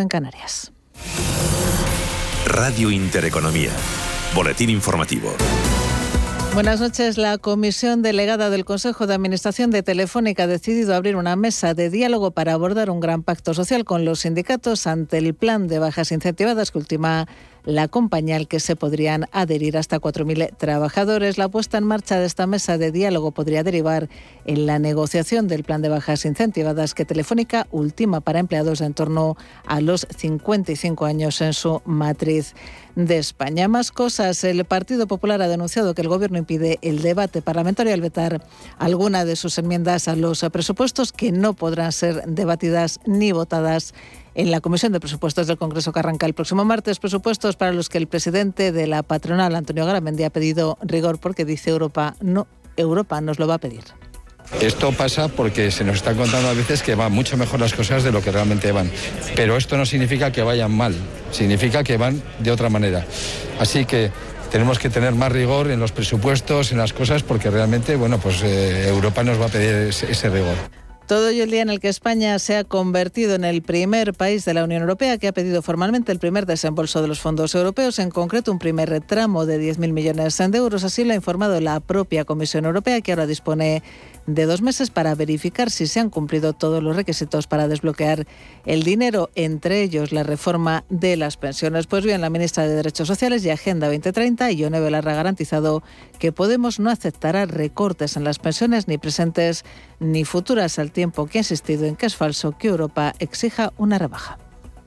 en Canarias. Radio Intereconomía. Boletín informativo. Buenas noches. La comisión delegada del Consejo de Administración de Telefónica ha decidido abrir una mesa de diálogo para abordar un gran pacto social con los sindicatos ante el plan de bajas incentivadas que ultima la compañía al que se podrían adherir hasta 4.000 trabajadores. La puesta en marcha de esta mesa de diálogo podría derivar en la negociación del plan de bajas incentivadas que Telefónica ultima para empleados en torno a los 55 años en su matriz de España. Más cosas. El Partido Popular ha denunciado que el Gobierno impide el debate parlamentario al vetar alguna de sus enmiendas a los presupuestos que no podrán ser debatidas ni votadas en la Comisión de Presupuestos del Congreso que arranca el próximo martes. Presupuestos para los que el presidente de la patronal, Antonio Garamendi, ha pedido rigor porque dice Europa no, Europa nos lo va a pedir. Esto pasa porque se nos están contando a veces que van mucho mejor las cosas de lo que realmente van. Pero esto no significa que vayan mal, significa que van de otra manera. Así que tenemos que tener más rigor en los presupuestos, en las cosas, porque realmente, bueno, pues eh, Europa nos va a pedir ese rigor. Todo ello el día en el que España se ha convertido en el primer país de la Unión Europea que ha pedido formalmente el primer desembolso de los fondos europeos, en concreto un primer tramo de 10.000 millones de euros. Así lo ha informado la propia Comisión Europea, que ahora dispone de dos meses para verificar si se han cumplido todos los requisitos para desbloquear el dinero, entre ellos la reforma de las pensiones. Pues bien, la ministra de Derechos Sociales y Agenda 2030, Ione Belarra, ha garantizado que Podemos no aceptará recortes en las pensiones ni presentes ni futuras, al tiempo que ha insistido en que es falso que Europa exija una rebaja.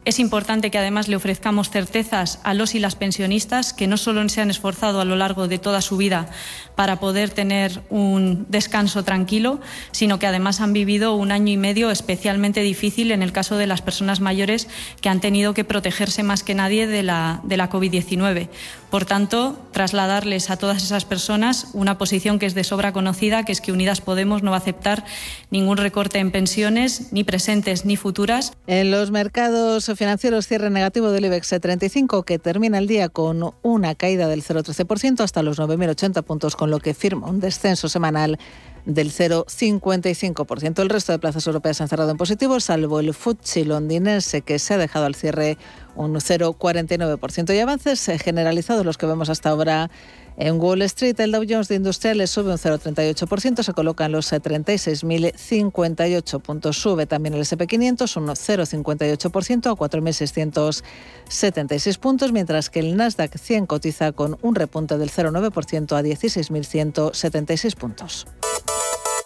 Es importante que además le ofrezcamos certezas a los y las pensionistas que no solo se han esforzado a lo largo de toda su vida para poder tener un descanso tranquilo, sino que además han vivido un año y medio especialmente difícil en el caso de las personas mayores que han tenido que protegerse más que nadie de la, de la COVID-19. Por tanto, trasladarles a todas esas personas una posición que es de sobra conocida, que es que Unidas Podemos no va a aceptar ningún recorte en pensiones, ni presentes ni futuras. En los mercados financieros cierre negativo del IBEX 35, que termina el día con una caída del 0,13% hasta los 9.080 puntos, con lo que firma un descenso semanal del 0,55%. El resto de plazas europeas han cerrado en positivo, salvo el FTSE londinense, que se ha dejado al cierre un 0,49%. Y avances generalizados los que vemos hasta ahora en Wall Street, el Dow Jones de Industriales sube un 0,38%, se coloca en los 36.058 puntos. Sube también el SP500 un 0,58% a 4.676 puntos, mientras que el Nasdaq 100 cotiza con un repunte del 0,9% a 16.176 puntos.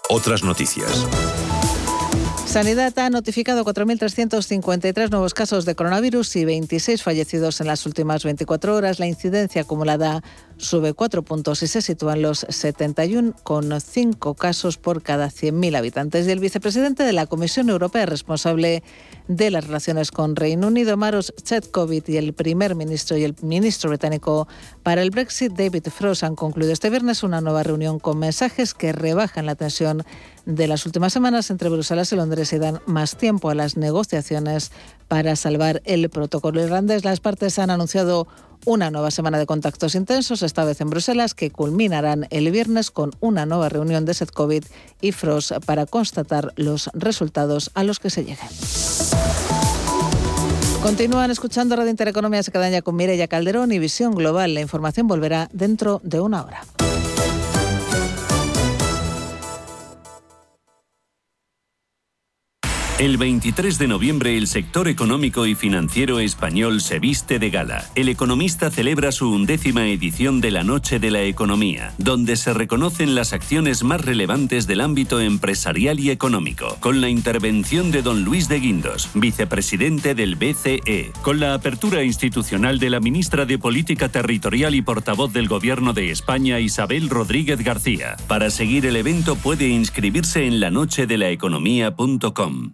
Otras noticias. Sanidad ha notificado 4.353 nuevos casos de coronavirus y 26 fallecidos en las últimas 24 horas. La incidencia acumulada sube 4 puntos y se sitúa en los 71, con 5 casos por cada 100.000 habitantes. Y el vicepresidente de la Comisión Europea responsable de las relaciones con Reino Unido, Maros Chetkovit, y el primer ministro y el ministro británico para el Brexit, David Frost, han concluido este viernes una nueva reunión con mensajes que rebajan la tensión de las últimas semanas entre Bruselas y Londres y dan más tiempo a las negociaciones para salvar el protocolo irlandés. Las partes han anunciado una nueva semana de contactos intensos, esta vez en Bruselas, que culminarán el viernes con una nueva reunión de SETCOVID y FROS para constatar los resultados a los que se lleguen. Continúan escuchando Radio Intereconomía se quedan ya con Mireya Calderón y Visión Global. La información volverá dentro de una hora. El 23 de noviembre el sector económico y financiero español se viste de gala. El economista celebra su undécima edición de la Noche de la Economía, donde se reconocen las acciones más relevantes del ámbito empresarial y económico, con la intervención de don Luis de Guindos, vicepresidente del BCE, con la apertura institucional de la ministra de Política Territorial y portavoz del Gobierno de España, Isabel Rodríguez García. Para seguir el evento puede inscribirse en lanochedelaeconomía.com.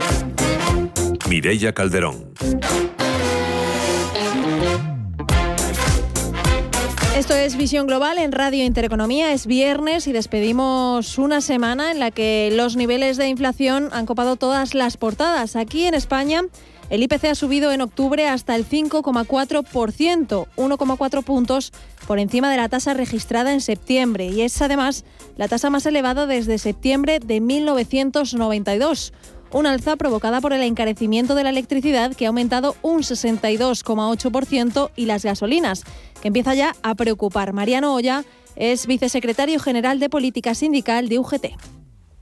Mireia Calderón. Esto es Visión Global en Radio Intereconomía. Es viernes y despedimos una semana en la que los niveles de inflación han copado todas las portadas. Aquí en España, el IPC ha subido en octubre hasta el 5,4%, 1,4 puntos por encima de la tasa registrada en septiembre. Y es además la tasa más elevada desde septiembre de 1992 una alza provocada por el encarecimiento de la electricidad que ha aumentado un 62,8% y las gasolinas, que empieza ya a preocupar. Mariano Olla es vicesecretario general de Política Sindical de UGT.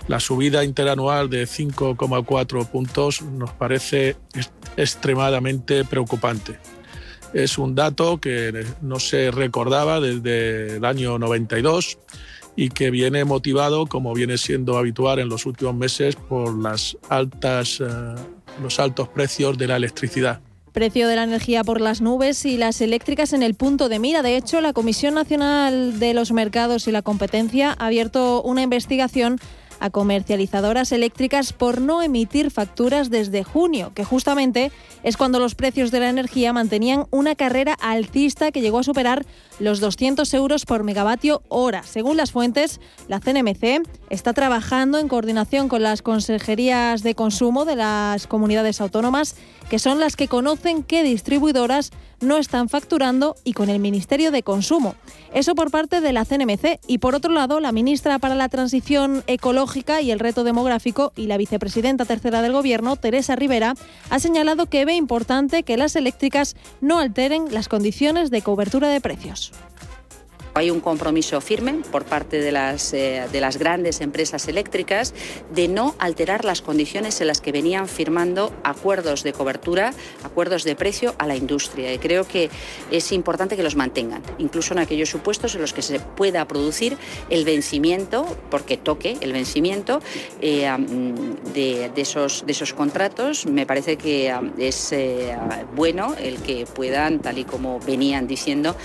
La subida interanual de 5,4 puntos nos parece extremadamente preocupante. Es un dato que no se recordaba desde el año 92 y que viene motivado, como viene siendo habitual en los últimos meses, por las altas, eh, los altos precios de la electricidad. Precio de la energía por las nubes y las eléctricas en el punto de mira. De hecho, la Comisión Nacional de los Mercados y la Competencia ha abierto una investigación a comercializadoras eléctricas por no emitir facturas desde junio, que justamente es cuando los precios de la energía mantenían una carrera alcista que llegó a superar los 200 euros por megavatio hora. Según las fuentes, la CNMC está trabajando en coordinación con las consejerías de consumo de las comunidades autónomas, que son las que conocen qué distribuidoras no están facturando y con el Ministerio de Consumo. Eso por parte de la CNMC y por otro lado la ministra para la Transición Ecológica y el Reto Demográfico y la vicepresidenta tercera del Gobierno, Teresa Rivera, ha señalado que ve importante que las eléctricas no alteren las condiciones de cobertura de precios. Hay un compromiso firme por parte de las, eh, de las grandes empresas eléctricas de no alterar las condiciones en las que venían firmando acuerdos de cobertura, acuerdos de precio a la industria. Y creo que es importante que los mantengan, incluso en aquellos supuestos en los que se pueda producir el vencimiento, porque toque el vencimiento eh, de, esos, de esos contratos. Me parece que es eh, bueno el que puedan, tal y como venían diciendo,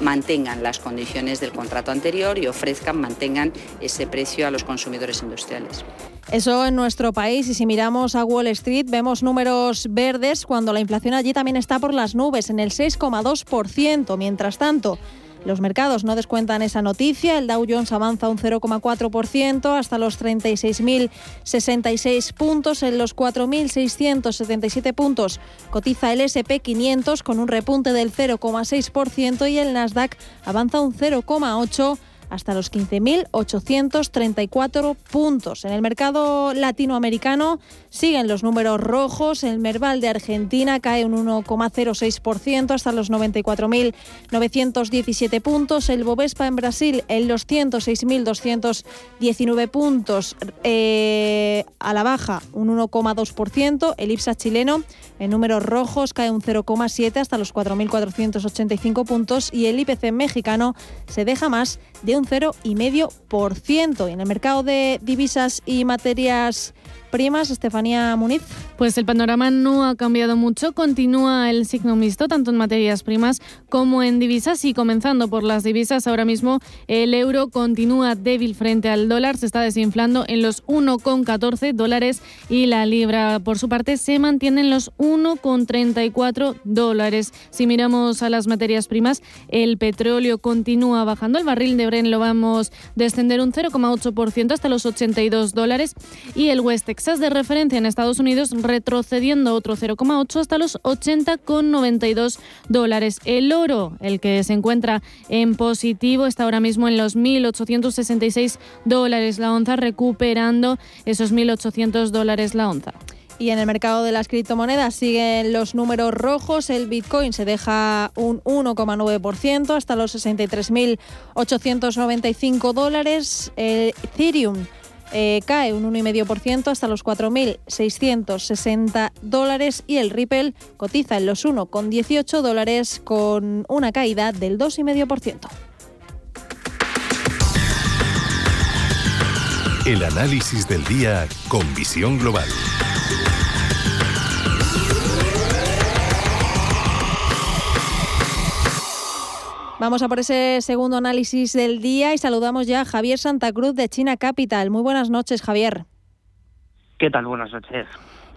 mantengan las condiciones del contrato anterior y ofrezcan, mantengan ese precio a los consumidores industriales. Eso en nuestro país y si miramos a Wall Street vemos números verdes cuando la inflación allí también está por las nubes en el 6,2%. Mientras tanto, los mercados no descuentan esa noticia. El Dow Jones avanza un 0,4% hasta los 36.066 puntos. En los 4.677 puntos cotiza el SP 500 con un repunte del 0,6% y el Nasdaq avanza un 0,8% hasta los 15.834 puntos. En el mercado latinoamericano siguen los números rojos. El Merval de Argentina cae un 1,06% hasta los 94.917 puntos. El Bovespa en Brasil en los 106.219 puntos eh, a la baja un 1,2%. El IPSA chileno en números rojos cae un 0,7 hasta los 4.485 puntos y el IPC mexicano se deja más de un 0,5%. Y en el mercado de divisas y materias primas, Estefanía Muniz. Pues el panorama no ha cambiado mucho, continúa el signo mixto tanto en materias primas como en divisas. Y comenzando por las divisas, ahora mismo el euro continúa débil frente al dólar, se está desinflando en los 1,14 dólares y la libra por su parte se mantiene en los 1,34 dólares. Si miramos a las materias primas, el petróleo continúa bajando, el barril de Bren lo vamos a descender un 0,8% hasta los 82 dólares. Y el West Texas de referencia en Estados Unidos retrocediendo otro 0,8 hasta los 80,92 dólares. El oro, el que se encuentra en positivo, está ahora mismo en los 1.866 dólares la onza, recuperando esos 1.800 dólares la onza. Y en el mercado de las criptomonedas siguen los números rojos. El Bitcoin se deja un 1,9% hasta los 63.895 dólares. El Ethereum eh, cae un 1,5% hasta los 4.660 dólares y el Ripple cotiza en los 1,18 dólares con una caída del 2,5%. El análisis del día con visión global. Vamos a por ese segundo análisis del día y saludamos ya a Javier Santa Cruz de China Capital. Muy buenas noches, Javier. ¿Qué tal? Buenas noches.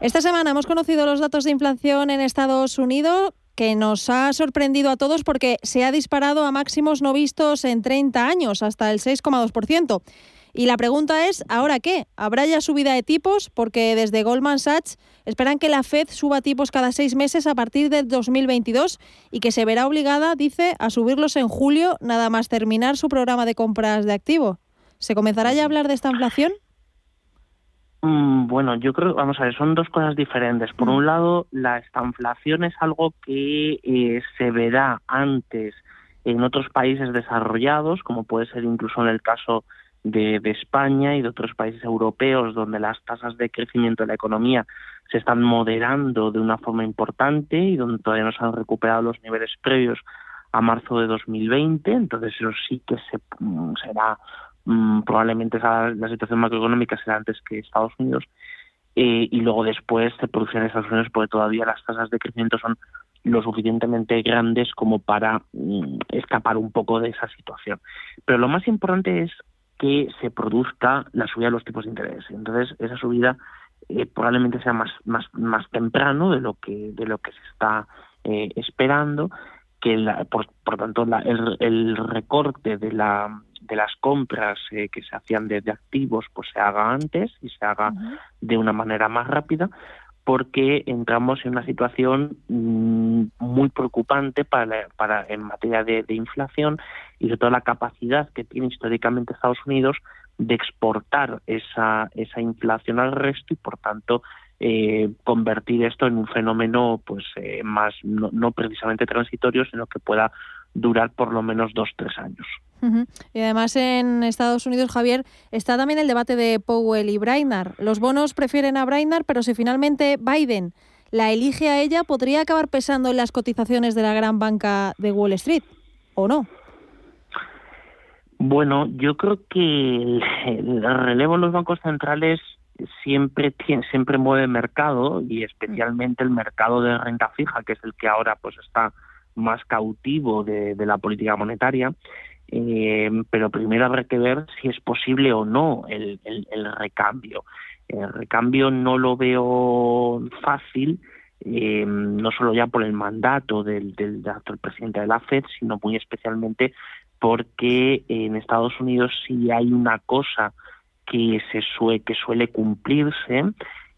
Esta semana hemos conocido los datos de inflación en Estados Unidos que nos ha sorprendido a todos porque se ha disparado a máximos no vistos en 30 años, hasta el 6,2%. Y la pregunta es, ¿ahora qué? ¿Habrá ya subida de tipos? Porque desde Goldman Sachs esperan que la Fed suba tipos cada seis meses a partir del 2022 y que se verá obligada, dice, a subirlos en julio nada más terminar su programa de compras de activo. ¿Se comenzará ya a hablar de esta inflación? Mm, bueno, yo creo, vamos a ver, son dos cosas diferentes. Por mm. un lado, la estanflación es algo que eh, se verá antes en otros países desarrollados, como puede ser incluso en el caso de, España y de otros países europeos donde las tasas de crecimiento de la economía se están moderando de una forma importante y donde todavía no se han recuperado los niveles previos a marzo de 2020. Entonces eso sí que se, mm, será mm, probablemente la situación macroeconómica será antes que Estados Unidos eh, y luego después se producirá en Estados Unidos porque todavía las tasas de crecimiento son lo suficientemente grandes como para mm, escapar un poco de esa situación. Pero lo más importante es que se produzca la subida de los tipos de interés. Entonces, esa subida eh, probablemente sea más, más, más temprano de lo que, de lo que se está eh, esperando, que la, por, por tanto la, el, el, recorte de, la, de las compras eh, que se hacían de, activos pues se haga antes y se haga de una manera más rápida, porque entramos en una situación mm, muy preocupante para, para en materia de, inflación y sobre todo la capacidad que tiene históricamente Estados Unidos de exportar esa, esa inflación al resto y por tanto eh, convertir esto en un fenómeno pues eh, más no, no precisamente transitorio sino que pueda durar por lo menos dos tres años. Y además en Estados Unidos, Javier, está también el debate de Powell y Brainard. Los bonos prefieren a Brainard, pero si finalmente Biden la elige a ella, ¿podría acabar pesando en las cotizaciones de la gran banca de Wall Street o no? Bueno, yo creo que el, relevo en los bancos centrales siempre siempre mueve mercado y especialmente el mercado de renta fija, que es el que ahora pues está más cautivo de la política monetaria eh, pero primero habrá que ver si es posible o no el, recambio. El recambio no lo veo fácil, eh, no solo ya por el mandato del, actual presidente de la FED, sino muy especialmente porque en Estados Unidos si hay una cosa que se suele, que suele cumplirse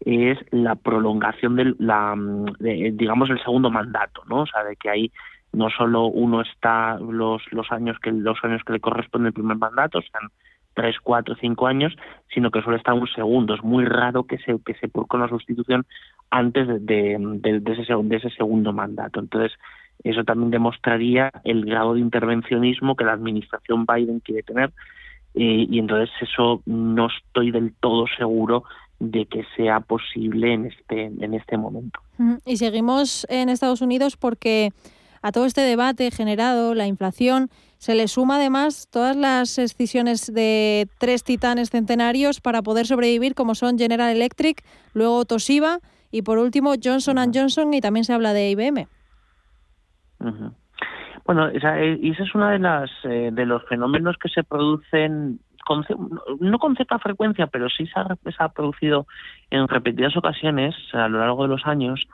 es la prolongación del la digamos el segundo mandato no o sea de que hay no solo uno está los los años que los años que le corresponde el primer mandato, sean tres, cuatro, cinco años, sino que solo está un segundo. Es muy raro que se que se produzca una sustitución antes de, de, de, ese, de ese segundo mandato. Entonces, eso también demostraría el grado de intervencionismo que la administración Biden quiere tener eh, y entonces eso no estoy del todo seguro de que sea posible en este en este momento. Y seguimos en Estados Unidos porque a todo este debate generado, la inflación, se le suma además todas las excisiones de tres titanes centenarios para poder sobrevivir, como son General Electric, luego Toshiba y por último Johnson Johnson y también se habla de IBM. Bueno, esa, eh, esa es una de las eh, de los fenómenos que se producen no con cierta frecuencia, pero sí se ha, producido en repetidas ocasiones a lo largo de los años,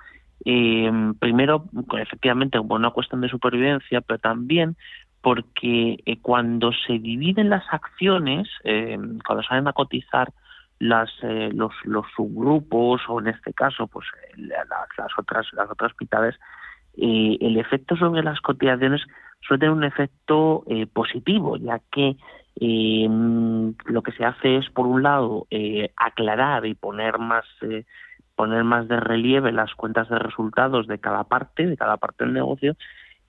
eh, primero, efectivamente, por una cuestión de supervivencia, pero también porque eh, cuando se dividen las acciones, eh, cuando salen a cotizar las, eh, los, los subgrupos o en este caso, pues las otras las otras mitades, el efecto sobre las cotizaciones suele tener un efecto positivo, ya que lo que se hace es, por un lado, aclarar y poner más poner más de relieve las cuentas de resultados de cada parte, de cada parte del negocio,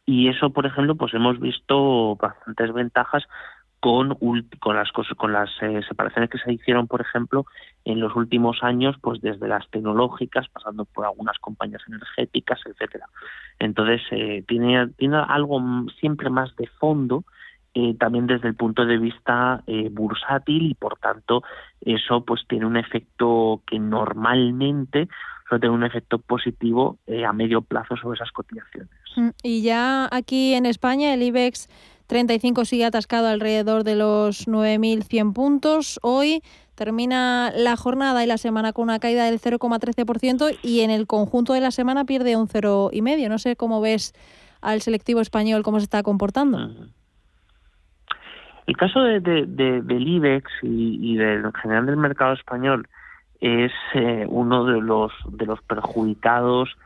y eso, por ejemplo, pues hemos visto bastantes ventajas con, con las con las eh, separaciones que se hicieron, por ejemplo, en los últimos años, pues desde las tecnológicas, pasando por algunas compañías energéticas, etcétera. Entonces eh, tiene tiene algo siempre más de fondo eh, también desde el punto de vista eh, bursátil y por tanto eso pues tiene un efecto que normalmente suele tener un efecto positivo eh, a medio plazo sobre esas cotizaciones. Mm, y ya aquí en España el IBEX 35 sigue atascado alrededor de los 9.100 puntos. Hoy termina la jornada y la semana con una caída del 0,13% y en el conjunto de la semana pierde un 0,5%. No sé cómo ves al selectivo español, cómo se está comportando. El caso de, del IBEX y, del, en general del mercado español es eh, uno de los, de los perjudicados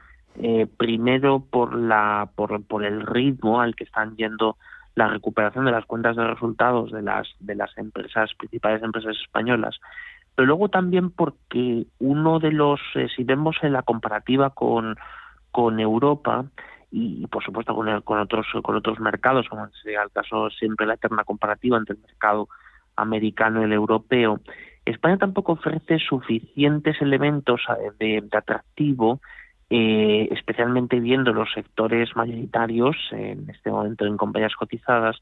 eh, primero por, la, por, por el ritmo al que están yendo la recuperación de las cuentas de resultados de las de las empresas principales empresas españolas pero luego también porque uno de los eh, si vemos en la comparativa con con Europa y, por supuesto con, con otros con otros mercados como sería el caso siempre la eterna comparativa entre el mercado americano y el europeo. España tampoco ofrece suficientes elementos eh, de atractivo eh, especialmente viendo los sectores mayoritarios en este momento en compañías cotizadas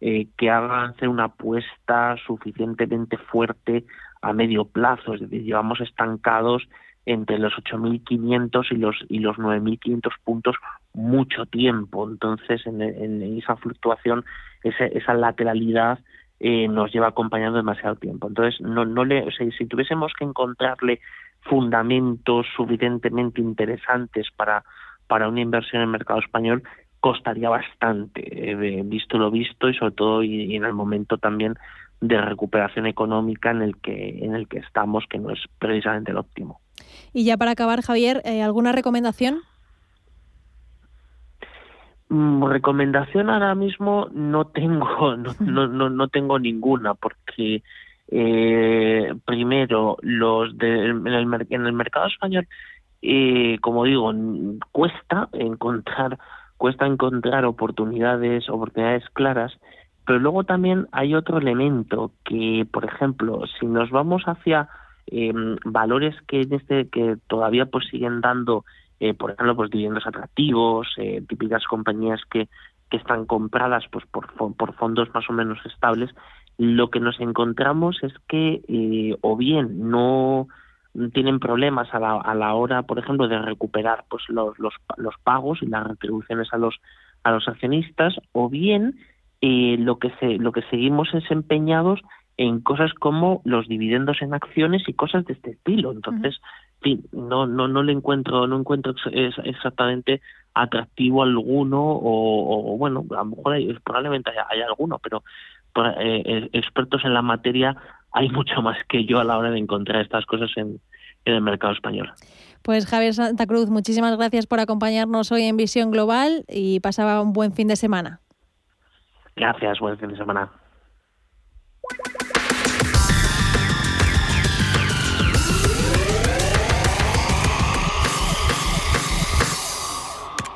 eh, que hagan hacer una apuesta suficientemente fuerte a medio plazo, es decir, llevamos estancados entre los 8.500 y los y los 9.500 puntos mucho tiempo. Entonces, en, esa fluctuación, esa, lateralidad eh, nos lleva acompañando demasiado tiempo. Entonces, no, no le, si tuviésemos que encontrarle fundamentos suficientemente interesantes para, para una inversión en el mercado español, costaría bastante, eh, visto lo visto y sobre todo y, en el momento también de recuperación económica en el que en el que estamos, que no es precisamente el óptimo. Y ya para acabar, Javier, eh, ¿alguna recomendación? Mm, recomendación ahora mismo no tengo, no, no, no tengo ninguna, porque eh, primero, los de, en, el, en el mercado español, eh, como digo, cuesta encontrar cuesta encontrar oportunidades oportunidades claras, pero luego también hay otro elemento que, por ejemplo, si nos vamos hacia eh, valores que en este que todavía pues siguen dando, eh, por ejemplo, pues dividendos atractivos, eh, típicas compañías que que están compradas pues por, por fondos más o menos estables, lo que nos encontramos es que eh, o bien no tienen problemas a la, a la hora, por ejemplo, de recuperar pues los, los, los pagos y las retribuciones a los a los accionistas, o bien eh, lo que se, lo que seguimos es empeñados en cosas como los dividendos en acciones y cosas de este estilo. Entonces, no, no, no le encuentro, no encuentro exactamente atractivo alguno o, bueno, a lo mejor hay, probablemente haya alguno, pero eh, eh, expertos en la materia hay mucho más que yo a la hora de encontrar estas cosas en, en el mercado español. Pues Javier Santa Cruz, muchísimas gracias por acompañarnos hoy en Visión Global y pasaba un buen fin de semana. Gracias, buen fin de semana.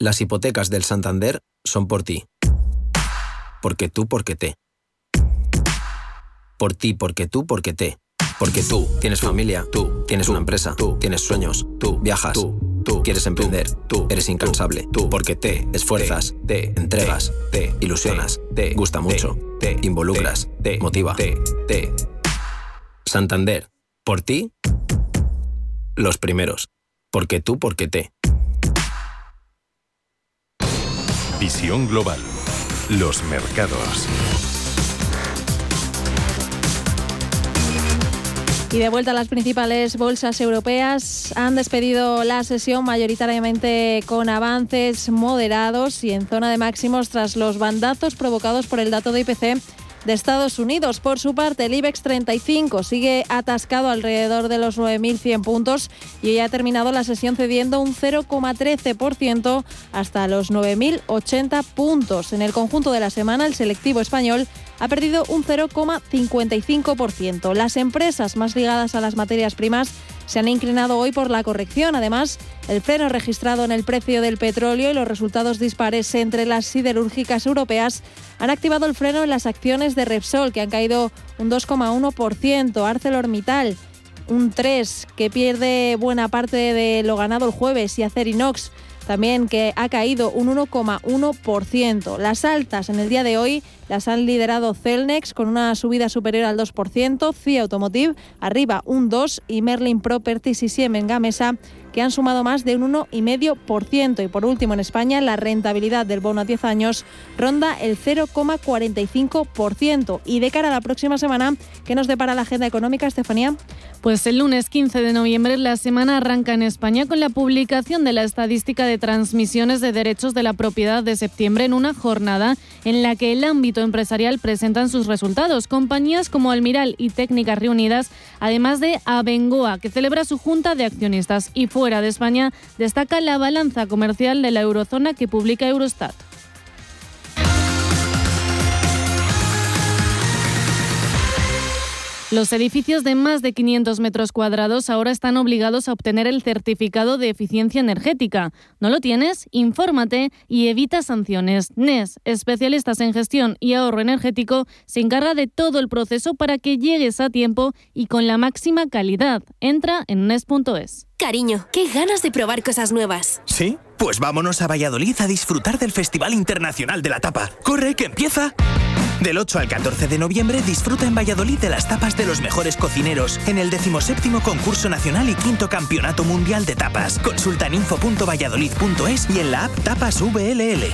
Las hipotecas del Santander son por ti. Porque tú, porque te. Por ti, porque tú, porque te. Porque tú tienes familia, tú tienes una empresa, tú tienes sueños, tú viajas, tú, tú quieres emprender, tú eres incansable, tú porque te esfuerzas, te entregas, te ilusionas, te gusta mucho, te involucras, te motiva, te. Santander, por ti, los primeros. Porque tú, porque te. Visión Global. Los mercados. Y de vuelta a las principales bolsas europeas, han despedido la sesión mayoritariamente con avances moderados y en zona de máximos tras los bandazos provocados por el dato de IPC de Estados Unidos. Por su parte, el IBEX 35 sigue atascado alrededor de los 9.100 puntos y hoy ha terminado la sesión cediendo un 0,13% hasta los 9.080 puntos. En el conjunto de la semana, el selectivo español ha perdido un 0,55%. Las empresas más ligadas a las materias primas se han inclinado hoy por la corrección. Además, el freno registrado en el precio del petróleo y los resultados dispares entre las siderúrgicas europeas han activado el freno en las acciones de Repsol, que han caído un 2,1%. ArcelorMittal un 3, que pierde buena parte de lo ganado el jueves, y Acerinox también que ha caído un 1,1%. Las altas en el día de hoy las han liderado Celnex con una subida superior al 2%, CIA Automotive arriba un 2% y Merlin Properties y Siemens Gamesa que han sumado más de un 1,5%. Y por último, en España, la rentabilidad del bono a 10 años ronda el 0,45%. Y de cara a la próxima semana, ¿qué nos depara la agenda económica, Estefanía? Pues el lunes 15 de noviembre la semana arranca en España con la publicación de la estadística de transmisiones de derechos de la propiedad de septiembre en una jornada en la que el ámbito empresarial presentan sus resultados. Compañías como Almiral y Técnicas Reunidas, además de Abengoa, que celebra su junta de accionistas. Y fuera de España destaca la balanza comercial de la eurozona que publica Eurostat. Los edificios de más de 500 metros cuadrados ahora están obligados a obtener el certificado de eficiencia energética. ¿No lo tienes? Infórmate y evita sanciones. NES, especialistas en gestión y ahorro energético, se encarga de todo el proceso para que llegues a tiempo y con la máxima calidad. Entra en NES.es. Cariño, qué ganas de probar cosas nuevas. ¿Sí? Pues vámonos a Valladolid a disfrutar del Festival Internacional de la Tapa. ¡Corre, que empieza! Del 8 al 14 de noviembre disfruta en Valladolid de las tapas de los mejores cocineros en el 17 Concurso Nacional y Quinto Campeonato Mundial de Tapas. Consulta en info.valladolid.es y en la app Tapas VLL.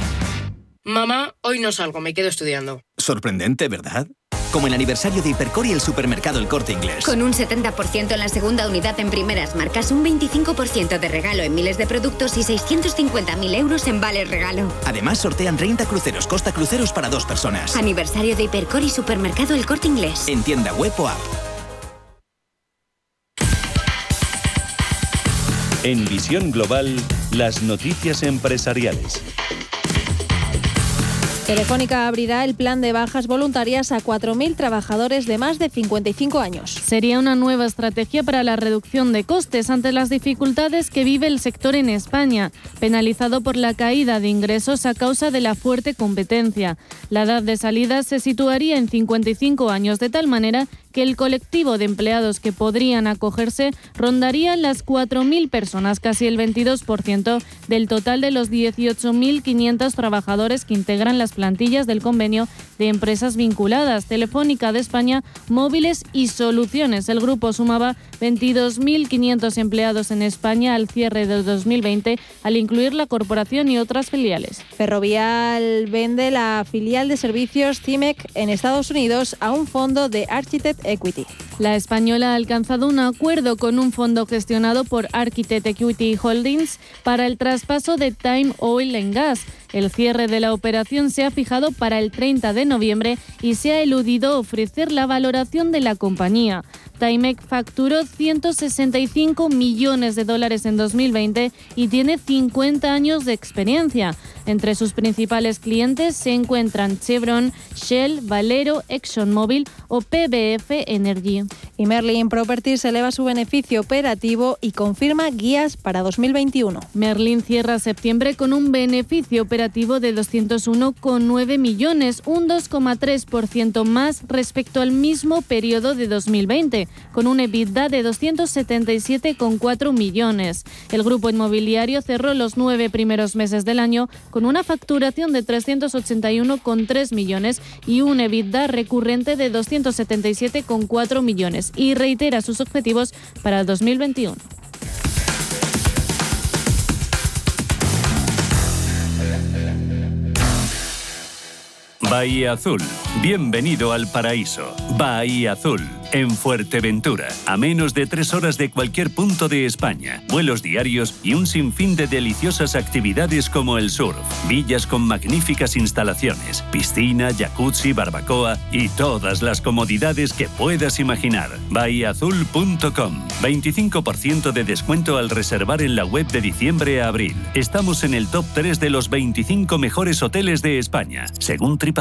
Mamá, hoy no salgo, me quedo estudiando. Sorprendente, ¿verdad? Como el aniversario de Hipercor y el supermercado El Corte Inglés. Con un 70% en la segunda unidad en primeras marcas, un 25% de regalo en miles de productos y 650.000 euros en vales regalo. Además, sortean 30 cruceros Costa Cruceros para dos personas. Aniversario de Hipercor y supermercado El Corte Inglés. En tienda web o app. En Visión Global, las noticias empresariales. Telefónica abrirá el plan de bajas voluntarias a 4.000 trabajadores de más de 55 años. Sería una nueva estrategia para la reducción de costes ante las dificultades que vive el sector en España, penalizado por la caída de ingresos a causa de la fuerte competencia. La edad de salida se situaría en 55 años, de tal manera que el colectivo de empleados que podrían acogerse rondaría las 4.000 personas, casi el 22% del total de los 18.500 trabajadores que integran las plantillas del convenio de empresas vinculadas, Telefónica de España, Móviles y Soluciones. El grupo sumaba 22.500 empleados en España al cierre del 2020, al incluir la corporación y otras filiales. Ferrovial vende la filial de servicios CIMEC en Estados Unidos a un fondo de Architect Equity. La española ha alcanzado un acuerdo con un fondo gestionado por Architect Equity Holdings para el traspaso de Time Oil and Gas. El cierre de la operación se ha fijado para el 30 de noviembre y se ha eludido ofrecer la valoración de la compañía. Timec facturó 165 millones de dólares en 2020 y tiene 50 años de experiencia. Entre sus principales clientes se encuentran Chevron, Shell, Valero, ExxonMobil o PBF Energy. Y Merlin Properties eleva su beneficio operativo y confirma guías para 2021. Merlin cierra septiembre con un beneficio operativo de 201,9 millones, un 2,3% más respecto al mismo periodo de 2020, con un EBITDA de 277,4 millones. El grupo inmobiliario cerró los nueve primeros meses del año con una facturación de 381,3 millones y un EBITDA recurrente de 277,4 millones y reitera sus objetivos para el 2021. Bahía Azul. Bienvenido al paraíso. Bahía Azul en Fuerteventura, a menos de tres horas de cualquier punto de España, vuelos diarios y un sinfín de deliciosas actividades como el surf, villas con magníficas instalaciones, piscina, jacuzzi, barbacoa y todas las comodidades que puedas imaginar. Bahiaazul.com 25% de descuento al reservar en la web de diciembre a abril. Estamos en el top 3 de los 25 mejores hoteles de España, según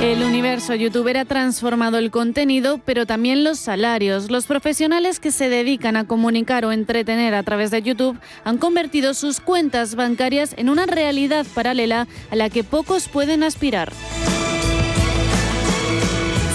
El universo youtuber ha transformado el contenido, pero también los salarios. Los profesionales que se dedican a comunicar o entretener a través de YouTube han convertido sus cuentas bancarias en una realidad paralela a la que pocos pueden aspirar.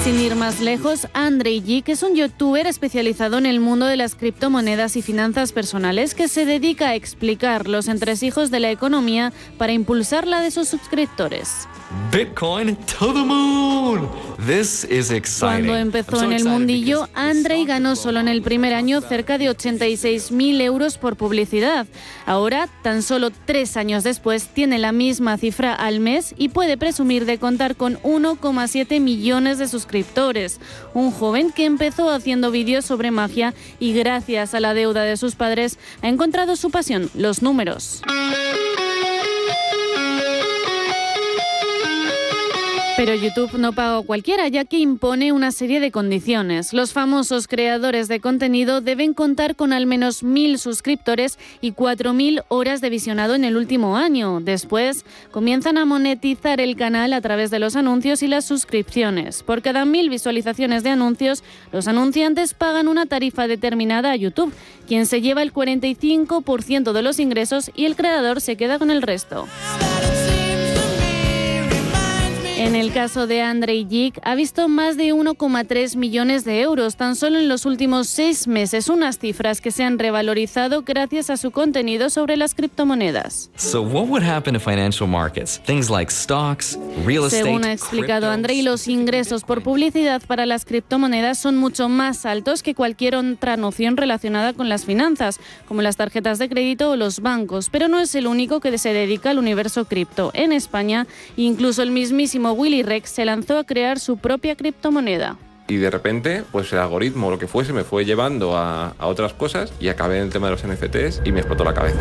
Sin ir más lejos, Andrei G, que es un youtuber especializado en el mundo de las criptomonedas y finanzas personales, que se dedica a explicar los entresijos de la economía para impulsar la de sus suscriptores. Bitcoin to the moon. This is exciting. Cuando empezó en el mundillo, Andrei ganó solo en el primer año cerca de 86.000 euros por publicidad. Ahora, tan solo tres años después, tiene la misma cifra al mes y puede presumir de contar con 1,7 millones de suscriptores. Un joven que empezó haciendo vídeos sobre magia y gracias a la deuda de sus padres ha encontrado su pasión, los números. Pero YouTube no paga a cualquiera, ya que impone una serie de condiciones. Los famosos creadores de contenido deben contar con al menos mil suscriptores y 4.000 horas de visionado en el último año. Después, comienzan a monetizar el canal a través de los anuncios y las suscripciones. Por cada mil visualizaciones de anuncios, los anunciantes pagan una tarifa determinada a YouTube, quien se lleva el 45% de los ingresos y el creador se queda con el resto. En el caso de Andrei Yik, ha visto más de 1,3 millones de euros tan solo en los últimos seis meses, unas cifras que se han revalorizado gracias a su contenido sobre las criptomonedas. Según ha explicado Andrei, los ingresos por publicidad para las criptomonedas son mucho más altos que cualquier otra noción relacionada con las finanzas, como las tarjetas de crédito o los bancos, pero no es el único que se dedica al universo cripto. En España, incluso el mismísimo Willy Rex se lanzó a crear su propia criptomoneda. Y de repente, pues el algoritmo o lo que fuese me fue llevando a, a otras cosas y acabé en el tema de los NFTs y me explotó la cabeza.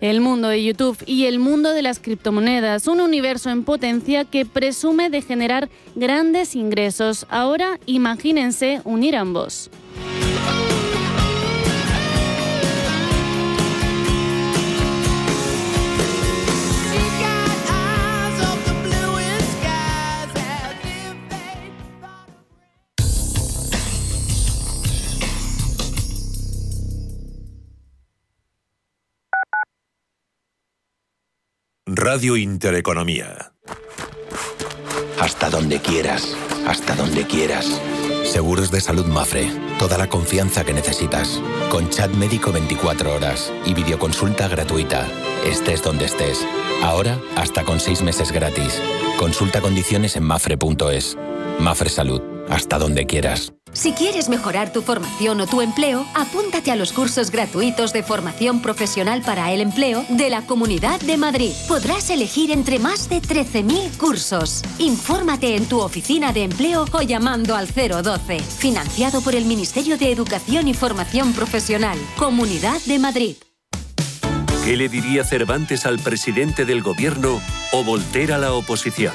El mundo de YouTube y el mundo de las criptomonedas, un universo en potencia que presume de generar grandes ingresos. Ahora imagínense unir ambos. Radio Intereconomía. Hasta donde quieras, hasta donde quieras. Seguros de salud Mafre. Toda la confianza que necesitas. Con chat médico 24 horas y videoconsulta gratuita. Estés donde estés. Ahora, hasta con 6 meses gratis. Consulta condiciones en mafre.es. Mafre Salud. Hasta donde quieras. Si quieres mejorar tu formación o tu empleo, apúntate a los cursos gratuitos de formación profesional para el empleo de la Comunidad de Madrid. Podrás elegir entre más de 13.000 cursos. Infórmate en tu oficina de empleo o llamando al 012. Financiado por el Ministerio de Educación y Formación Profesional. Comunidad de Madrid. ¿Qué le diría Cervantes al presidente del gobierno o Volter a la oposición?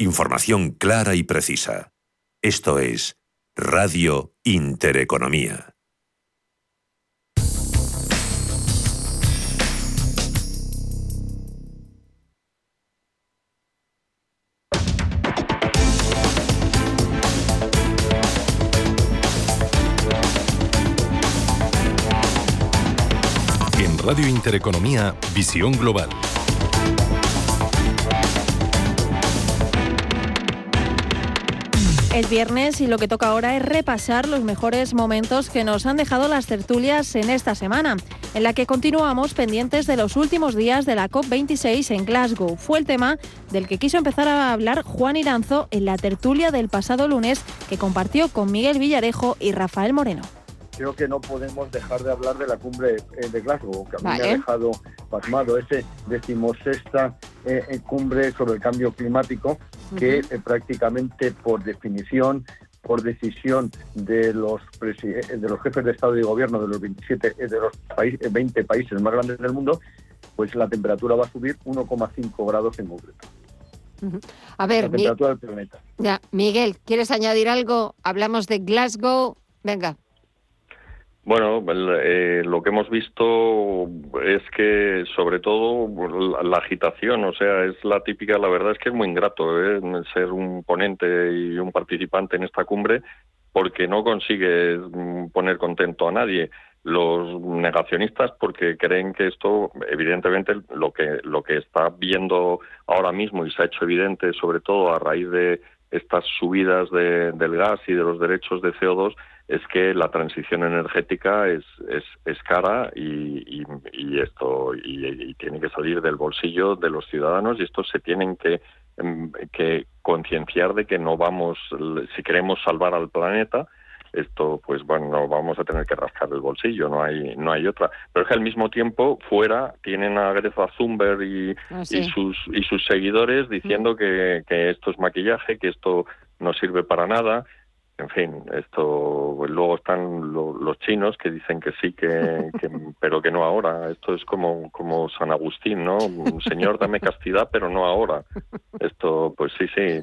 Información clara y precisa. Esto es Radio Intereconomía. En Radio Intereconomía, Visión Global. Es viernes y lo que toca ahora es repasar los mejores momentos que nos han dejado las tertulias en esta semana, en la que continuamos pendientes de los últimos días de la COP26 en Glasgow. Fue el tema del que quiso empezar a hablar Juan Iranzo en la tertulia del pasado lunes que compartió con Miguel Villarejo y Rafael Moreno creo que no podemos dejar de hablar de la cumbre eh, de Glasgow, que a mí me ha dejado pasmado, ese decimosexta eh, eh, cumbre sobre el cambio climático, que prácticamente por definición por decisión de los de los jefes de Estado y Gobierno de los 27 de los países, 20 países más grandes del mundo, pues la temperatura va a subir 1,5 grados en concreto. A ver, la temperatura del planeta. Ya, Miguel, ¿quieres añadir algo? Hablamos de Glasgow. Venga. Bueno, eh, lo que hemos visto es que, sobre todo, la, agitación, o sea, es la típica, la verdad es que es muy ingrato ¿eh? ser un ponente y un participante en esta cumbre porque no consigue mm, poner contento a nadie. Los negacionistas porque creen que esto, evidentemente, lo que, lo que está viendo ahora mismo y se ha hecho evidente, sobre todo a raíz de estas subidas del gas y de los derechos de CO2, es que la transición energética es, es, cara y, esto y, tiene que salir del bolsillo de los ciudadanos y estos se tienen que, em, que concienciar de que no vamos, si queremos salvar al planeta, esto pues bueno vamos a tener que rascar el bolsillo no hay no hay otra. Pero es que al mismo tiempo fuera tienen a Greta Thunberg y, ah, y sus y sus seguidores diciendo que, que esto es maquillaje que esto no sirve para nada en fin, esto pues luego están los chinos que dicen que sí, que, pero que no ahora. Esto es como como San Agustín, ¿no? Señor, dame castidad, pero no ahora. Esto, pues sí, sí.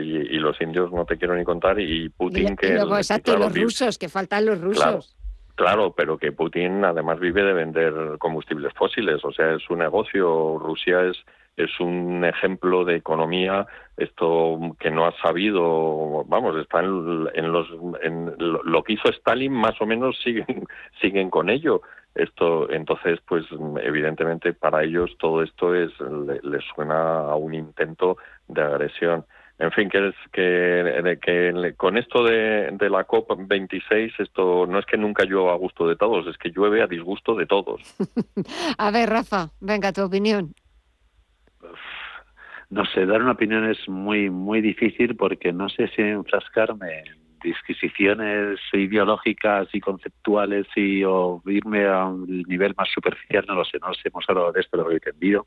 Y, los indios no te quiero ni contar y Putin que. luego, exacto, los rusos, que faltan los rusos. Claro, pero que Putin además vive de vender combustibles fósiles, o sea, es su negocio. Rusia es es un ejemplo de economía esto que no ha sabido vamos está en, los en lo que hizo Stalin más o menos siguen siguen con ello. Esto entonces pues evidentemente para ellos todo esto es les suena a un intento de agresión. En fin, que, es, que, que con esto de, de la COP 26, esto no es que nunca llueva a gusto de todos, es que llueve a disgusto de todos. a ver, Rafa, venga, tu opinión no sé, dar una opinión es muy, muy difícil porque no sé si enfrascarme en disquisiciones ideológicas y conceptuales y o irme a un nivel más superficial, no lo sé, no sé, hemos hablado de esto, lo he entendido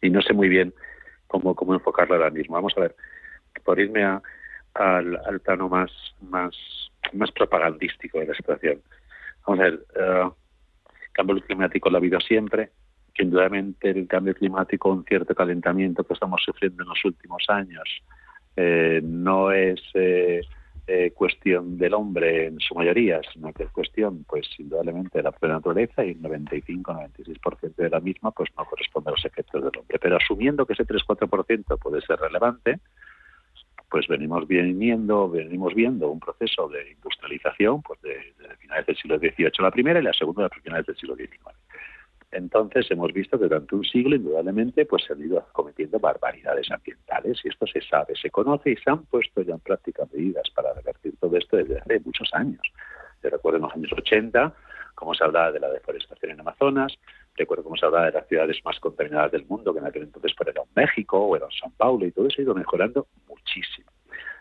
y no sé muy bien cómo, cómo enfocarlo ahora mismo. Vamos a ver, por irme a, al, plano más, más, más propagandístico de la situación. Vamos a ver, uh, cambio climático lo ha habido siempre, indudablemente el cambio climático, un cierto calentamiento que estamos sufriendo en los últimos años, eh, no es eh, eh, cuestión del hombre en su mayoría, sino que es cuestión, pues indudablemente, de la propia naturaleza y el 95-96% de la misma, pues no corresponde a los efectos del hombre. Pero asumiendo que ese 3-4% puede ser relevante, pues venimos viendo, venimos viendo un proceso de industrialización, pues de, finales del siglo XVIII la primera y la segunda de finales del siglo XIX. Entonces hemos visto que durante un siglo, indudablemente, pues se han ido cometiendo barbaridades ambientales y esto se sabe, se conoce y se han puesto ya en práctica medidas para revertir todo esto desde hace muchos años. Yo recuerdo en los años 80 cómo se hablaba de la deforestación en Amazonas, recuerdo cómo se hablaba de las ciudades más contaminadas del mundo, que en aquel entonces pues, era México o era San Paulo y todo eso ha ido mejorando muchísimo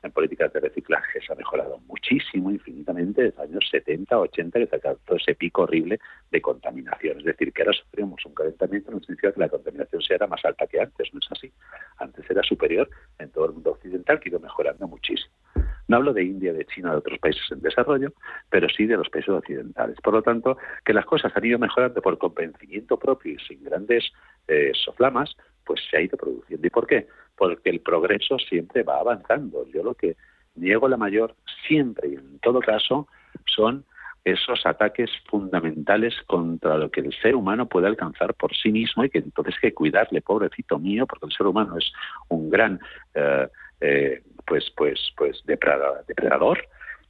en políticas de reciclaje se ha mejorado muchísimo, infinitamente, desde los años 70, 80, que se alcanzó ese pico horrible de contaminación. Es decir, que ahora sufrimos un calentamiento, no significa que la contaminación sea más alta que antes, no es así. Antes era superior en todo el mundo occidental, que ido mejorando muchísimo. No hablo de India, de China, de otros países en desarrollo, pero sí de los países occidentales. Por lo tanto, que las cosas han ido mejorando por convencimiento propio y sin grandes eh, soflamas, pues se ha ido produciendo. ¿Y por qué? porque el progreso siempre va avanzando. Yo lo que niego la mayor siempre y en todo caso son esos ataques fundamentales contra lo que el ser humano puede alcanzar por sí mismo y que entonces hay que cuidarle, pobrecito mío, porque el ser humano es un gran eh, eh, pues pues pues depredador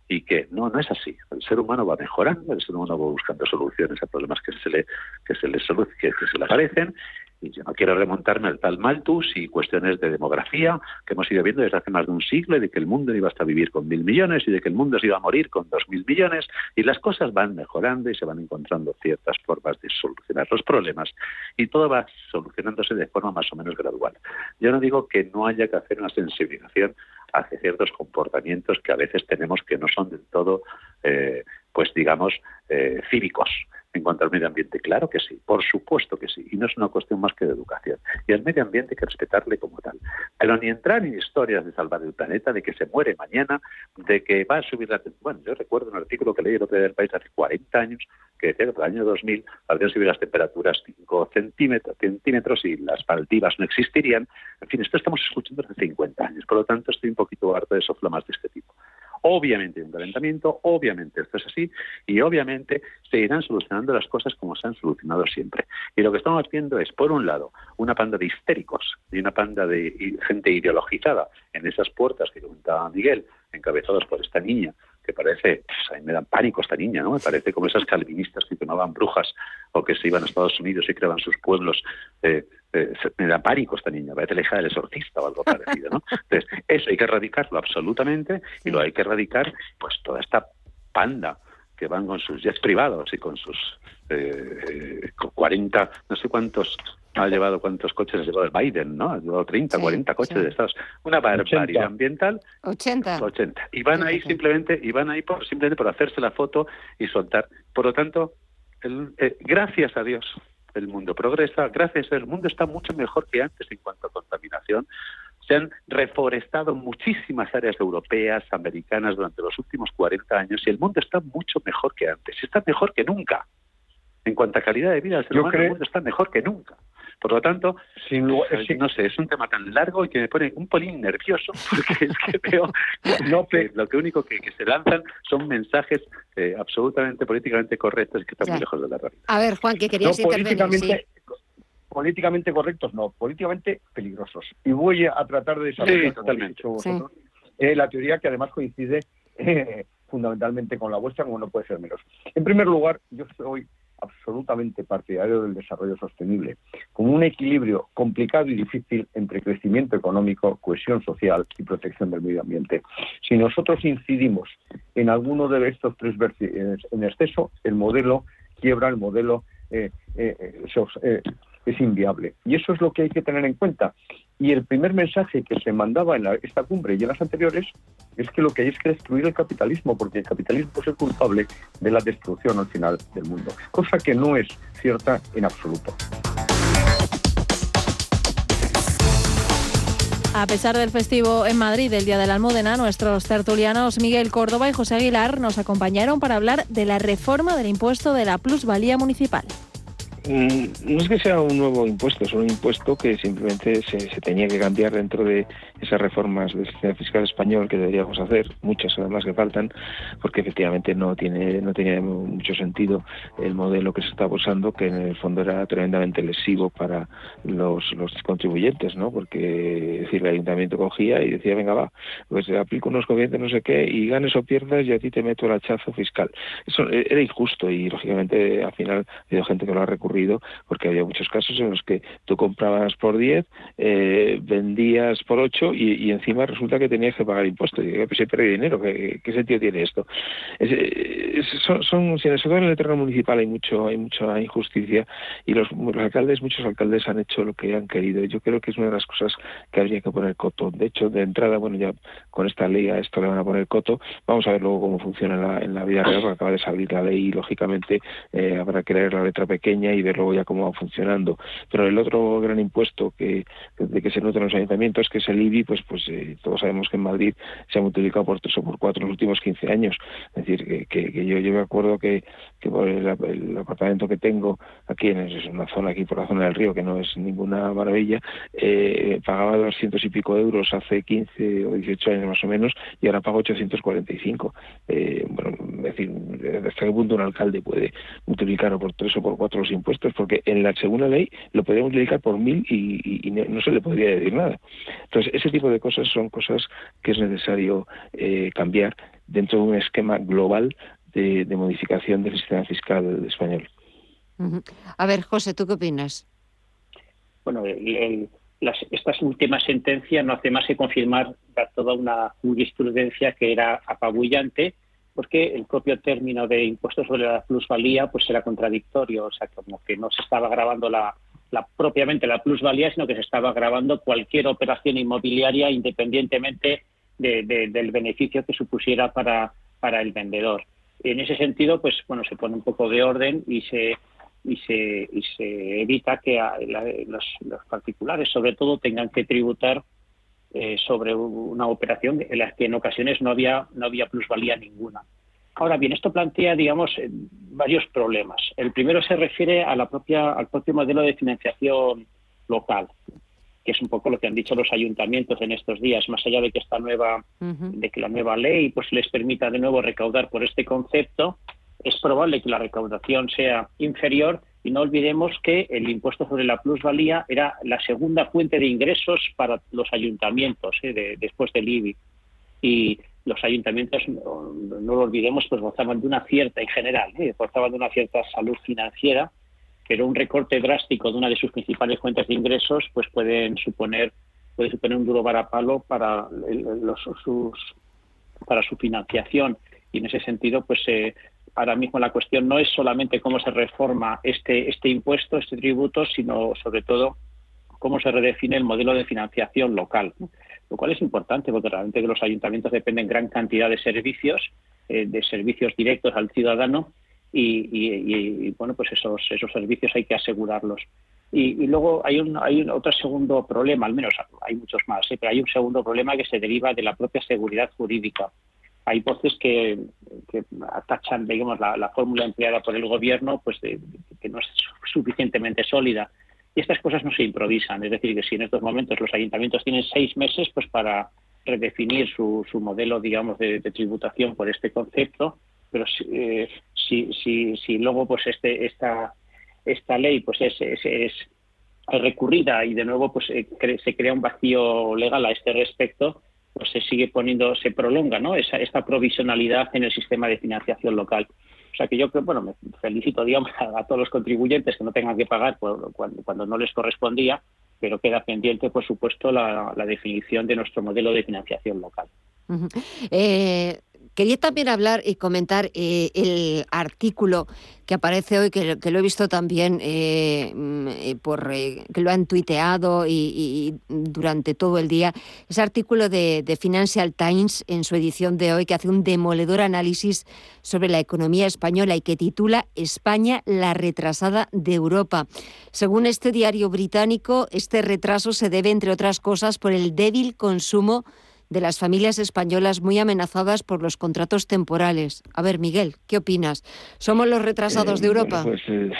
y que no no es así el ser humano va mejorando el ser humano va buscando soluciones a problemas que se le que se le que, se le aparecen y yo no quiero remontarme al tal Malthus y cuestiones de demografía que hemos ido viendo desde hace más de un siglo y de que el mundo iba hasta vivir con mil millones y de que el mundo se iba a morir con dos mil millones. Y las cosas van mejorando y se van encontrando ciertas formas de solucionar los problemas. Y todo va solucionándose de forma más o menos gradual. Yo no digo que no haya que hacer una sensibilización hacia ciertos comportamientos que a veces tenemos que no son del todo, eh, pues digamos, eh, cívicos en cuanto al medio ambiente? Claro que sí, por supuesto que sí, y no es una cuestión más que de educación. Y al medio ambiente hay que respetarle como tal. Pero ni entrar en historias de salvar el planeta, de que se muere mañana, de que va a subir la... Bueno, yo recuerdo un artículo que leí el otro día del país hace 40 años, que decía que para el año 2000 habrían subido las temperaturas 5 centímetros, centímetros y las Maldivas no existirían. En fin, esto estamos escuchando hace 50 años, por lo tanto estoy un poquito harto de soflamas de este tipo. Obviamente hay un calentamiento, obviamente esto es así y obviamente se irán solucionando las cosas como se han solucionado siempre. Y lo que estamos viendo es, por un lado, una panda de histéricos y una panda de gente ideologizada en esas puertas que comentaba Miguel, encabezados por esta niña que parece, pues, a mí me dan pánico esta niña, ¿no? Me parece como esas calvinistas que tomaban brujas o que se iban a Estados Unidos y creaban sus pueblos eh, eh, me da pánico esta niña, parece la hija del exorcista o algo parecido, ¿no? Entonces, eso hay que erradicarlo absolutamente y lo hay que erradicar, pues toda esta panda que van con sus jets privados y con sus eh, 40, no sé cuántos ha llevado cuántos coches ha llevado el Biden, ¿no? Ha llevado 30, 40 coches de Estados Una barbaridad ambiental. 80. 80. Y van ahí simplemente, y van ahí por, simplemente por hacerse la foto y soltar. Por lo tanto, el, eh, gracias a Dios, el mundo progresa, gracias el mundo está mucho mejor que antes en cuanto a contaminación. Se han reforestado muchísimas áreas europeas, americanas durante los últimos 40 años y el mundo está mucho mejor que antes. Está mejor que nunca. En cuanto a calidad de vida, el, el mundo está mejor que nunca. Por lo tanto, sin no sé, es un tema tan largo y que me pone un polín nervioso porque es que veo no, que lo que único que, se lanzan son mensajes eh, absolutamente políticamente correctos y que están muy lejos de la realidad. A ver, Juan, ¿qué querías intervenir? Políticamente, correctos, no, políticamente peligrosos. Y voy a tratar de desarrollar sí, totalmente. Eh, la teoría que además coincide eh, fundamentalmente con la vuestra, como no puede ser menos. En primer lugar, yo soy absolutamente partidario del desarrollo sostenible, con un equilibrio complicado y difícil entre crecimiento económico, cohesión social y protección del medio ambiente. Si nosotros incidimos en alguno de estos tres vertientes en exceso, el modelo quiebra, el modelo eh, eh, eh, es inviable. Y eso es lo que hay que tener en cuenta. Y el primer mensaje que se mandaba en esta cumbre y en las anteriores es que lo que hay es que destruir el capitalismo, porque el capitalismo es el culpable de la destrucción al final del mundo, cosa que no es cierta en absoluto. A pesar del festivo en Madrid del Día de la Almudena, nuestros tertulianos Miguel Córdoba y José Aguilar nos acompañaron para hablar de la reforma del impuesto de la plusvalía municipal. Mm, no es que sea un nuevo impuesto, es un impuesto que simplemente se, tenía que cambiar dentro de esas reformas del sistema fiscal español que deberíamos hacer, muchas además que faltan, porque efectivamente no tiene no tenía mucho sentido el modelo que se estaba usando, que en el fondo era tremendamente lesivo para los, los contribuyentes, ¿no? Porque decir, el ayuntamiento cogía y decía, venga, va, pues aplico unos coeficientes no sé qué y ganes o pierdas y a ti te meto el hachazo fiscal. Eso era injusto y lógicamente al final ha habido gente que lo ha recurrido porque había muchos casos en los que tú comprabas por 10, eh, vendías por 8 y, encima resulta que tenías que pagar impuestos. Y pues he perdido dinero, ¿qué, sentido tiene esto? son, son, sobre todo en el terreno municipal hay mucho hay mucha injusticia y los, alcaldes, muchos alcaldes han hecho lo que han querido. Yo creo que es una de las cosas que habría que poner coto. De hecho, de entrada, bueno, ya con esta ley a esto le van a poner coto. Vamos a ver luego cómo funciona en la, vida real, porque acaba de salir la ley y lógicamente eh, habrá que leer la letra pequeña y ver luego ya cómo va funcionando. Pero el otro gran impuesto que de que se nota en los ayuntamientos, que es el IBI, pues pues eh, todos sabemos que en Madrid se ha multiplicado por tres o por cuatro los últimos 15 años. Es decir, que, yo, yo me acuerdo que, por el, apartamento que tengo aquí en una zona aquí por la zona del río, que no es ninguna maravilla, eh, pagaba 200 y pico euros hace 15 o 18 años más o menos y ahora pago 845. Eh, bueno, es decir, ¿hasta qué punto un alcalde puede multiplicar por tres o por cuatro los impuestos? Porque en la segunda ley lo podría multiplicar por mil y, no se le podría decir nada. Entonces, ese tipo de cosas son cosas que es necesario eh, cambiar dentro de un esquema global de, modificación del sistema fiscal español. A ver, José, ¿tú qué opinas? Bueno, esta última sentencia no hace más que confirmar toda una jurisprudencia que era apabullante, porque el propio término de impuestos sobre la plusvalía pues era contradictorio, o sea, como que no se estaba grabando la, propiamente la plusvalía, sino que se estaba grabando cualquier operación inmobiliaria independientemente del beneficio que supusiera para, para el vendedor. En ese sentido, pues bueno, se pone un poco de orden y se y se, y se evita que los, particulares, sobre todo, tengan que tributar eh, sobre una operación en la que en ocasiones no había no había plusvalía ninguna. Ahora bien, esto plantea, digamos, eh, varios problemas. El primero se refiere a la propia, al propio modelo de financiación local, que es un poco lo que han dicho los ayuntamientos en estos días, más allá de que esta nueva, de que la nueva ley pues les permita de nuevo recaudar por este concepto, es probable que la recaudación sea inferior y no olvidemos que el impuesto sobre la plusvalía era la segunda fuente de ingresos para los ayuntamientos eh, después del IBI. Y los ayuntamientos, no, lo olvidemos, pues gozaban de una cierta, en general, ¿eh? gozaban de una cierta salud financiera, pero un recorte drástico de una de sus principales fuentes de ingresos, pues pueden suponer puede suponer un duro varapalo para los, sus, para su financiación y en ese sentido pues eh, ahora mismo la cuestión no es solamente cómo se reforma este este impuesto este tributo sino sobre todo cómo se redefine el modelo de financiación local lo cual es importante porque realmente los ayuntamientos dependen gran cantidad de servicios, eh, de servicios directos al ciudadano y, bueno, pues esos, esos servicios hay que asegurarlos. Y, luego hay un, hay un otro segundo problema, al menos hay muchos más, ¿eh? pero hay un segundo problema que se deriva de la propia seguridad jurídica. Hay voces que, atachan, digamos, la, fórmula empleada por el gobierno, pues de, que no es suficientemente sólida y estas cosas no se improvisan. Es decir, que si en estos momentos los ayuntamientos tienen seis meses pues para redefinir su, su modelo, digamos, de, tributación por este concepto, pero eh, si, si, si, luego pues este esta esta ley pues es, es, recurrida y de nuevo pues eh, se crea un vacío legal a este respecto, pues se sigue poniendo, se prolonga ¿no? Esa, esta provisionalidad en el sistema de financiación local. O sea que yo bueno, me felicito digamos, a, todos los contribuyentes que no tengan que pagar cuando, no les correspondía, pero queda pendiente, por supuesto, la, definición de nuestro modelo de financiación local. Quería también hablar y comentar eh, el artículo que aparece hoy, que, lo he visto también eh, mm, eh, por que lo han tuiteado y, durante todo el día. Ese artículo de, Financial Times en su edición de hoy que hace un demoledor análisis sobre la economía española y que titula España la retrasada de Europa. Según este diario británico, este retraso se debe, entre otras cosas, por el débil consumo las familias españolas muy amenazadas por los contratos temporales. A ver, Miguel, ¿qué opinas? ¿Somos los retrasados de eh, Europa? pues eh,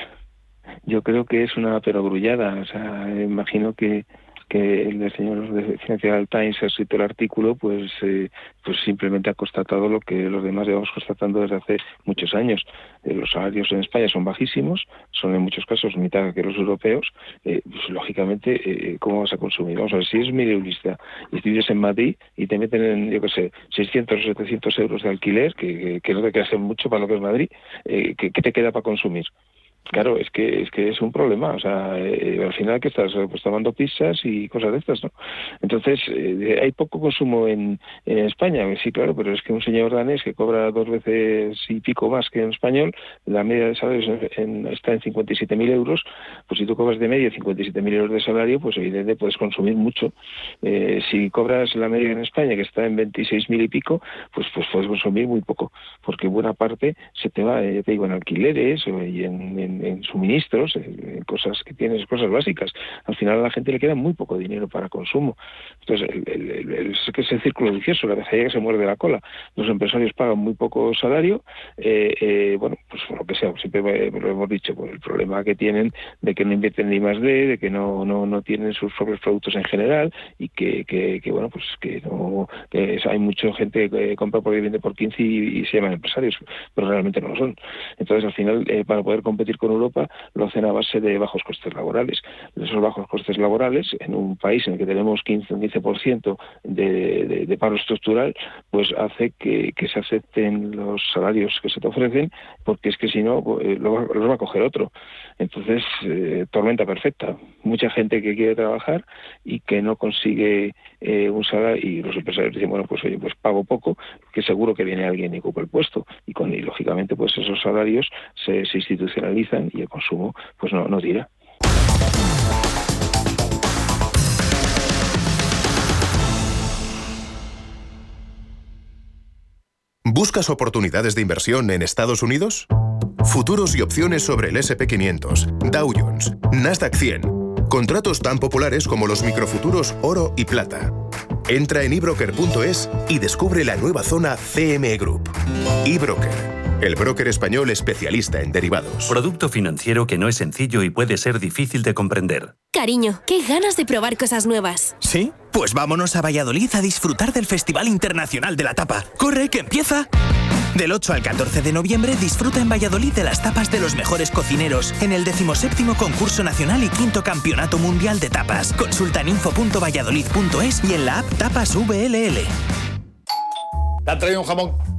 yo creo que es una perogrullada. O sea, imagino que que el señor de Financial Times ha escrito el artículo, pues, eh, pues simplemente ha constatado lo que los demás llevamos constatando desde hace muchos años. Eh, los salarios en España son bajísimos, son en muchos casos mitad que los europeos. Eh, pues, lógicamente, ¿cómo vas a consumir? Vamos a ver, si es mileurista y vives en Madrid y te meten en, yo qué sé, 600 o 700 euros de alquiler, que, que, no te queda mucho para lo que es Madrid, ¿qué, ¿qué te queda para consumir? Claro, es que es que es un problema, o sea, eh, al final que estás pues, tomando pizzas y cosas de estas, ¿no? Entonces, eh, hay poco consumo en, en España, sí, claro, pero es que un señor danés que cobra dos veces y pico más que en español, la media de salarios en, está en 57.000 euros, pues si tú cobras de media 57.000 euros de salario, pues evidentemente puedes consumir mucho. Eh, si cobras la media en España, que está en 26.000 y pico, pues pues puedes consumir muy poco, porque buena parte se te va, te digo, en alquileres o y en en, suministros, en, cosas que tienes, cosas básicas. Al final a la gente le queda muy poco dinero para consumo. Entonces, el, que es el círculo vicioso, la pescadilla que se muerde la cola. Los empresarios pagan muy poco salario, eh, eh, bueno, pues por lo que sea, siempre lo hemos dicho, por el problema que tienen de que no invierten ni más de, de que no, no, no tienen sus propios productos en general y que, que, bueno, pues que no, hay mucha gente que compra por vende por 15 y, se llaman empresarios, pero realmente no lo son. Entonces, al final, eh, para poder competir con Europa, lo hacen a base de bajos costes laborales. Esos bajos costes laborales, en un país en el que tenemos 15 un 15% de, de, paro estructural, pues hace que, se acepten los salarios que se te ofrecen, porque es que si no, pues, eh, los, va a coger otro. Entonces, eh, tormenta perfecta. Mucha gente que quiere trabajar y que no consigue un salario y los empresarios dicen, bueno, pues oye, pues pago poco, que seguro que viene alguien y ocupa el puesto. Y, con, y lógicamente, pues esos salarios se institucionalizan y el consumo pues no, no tira. ¿Buscas oportunidades de inversión en Estados Unidos? Futuros y opciones sobre el SP500, Dow Jones, Nasdaq 100. Contratos tan populares como los microfuturos oro y plata. Entra en ebroker.es y descubre la nueva zona CME Group. eBroker el broker español especialista en derivados. Producto financiero que no es sencillo y puede ser difícil de comprender. Cariño, qué ganas de probar cosas nuevas. ¿Sí? Pues vámonos a Valladolid a disfrutar del Festival Internacional de la Tapa. ¡Corre, que empieza! Del 8 al 14 de noviembre disfruta en Valladolid de las tapas de los mejores cocineros en el 17 concurso nacional y quinto campeonato mundial de tapas. Consulta en info.valladolid.es y en la app Tapas VLL. ¿Te ha traído un jamón?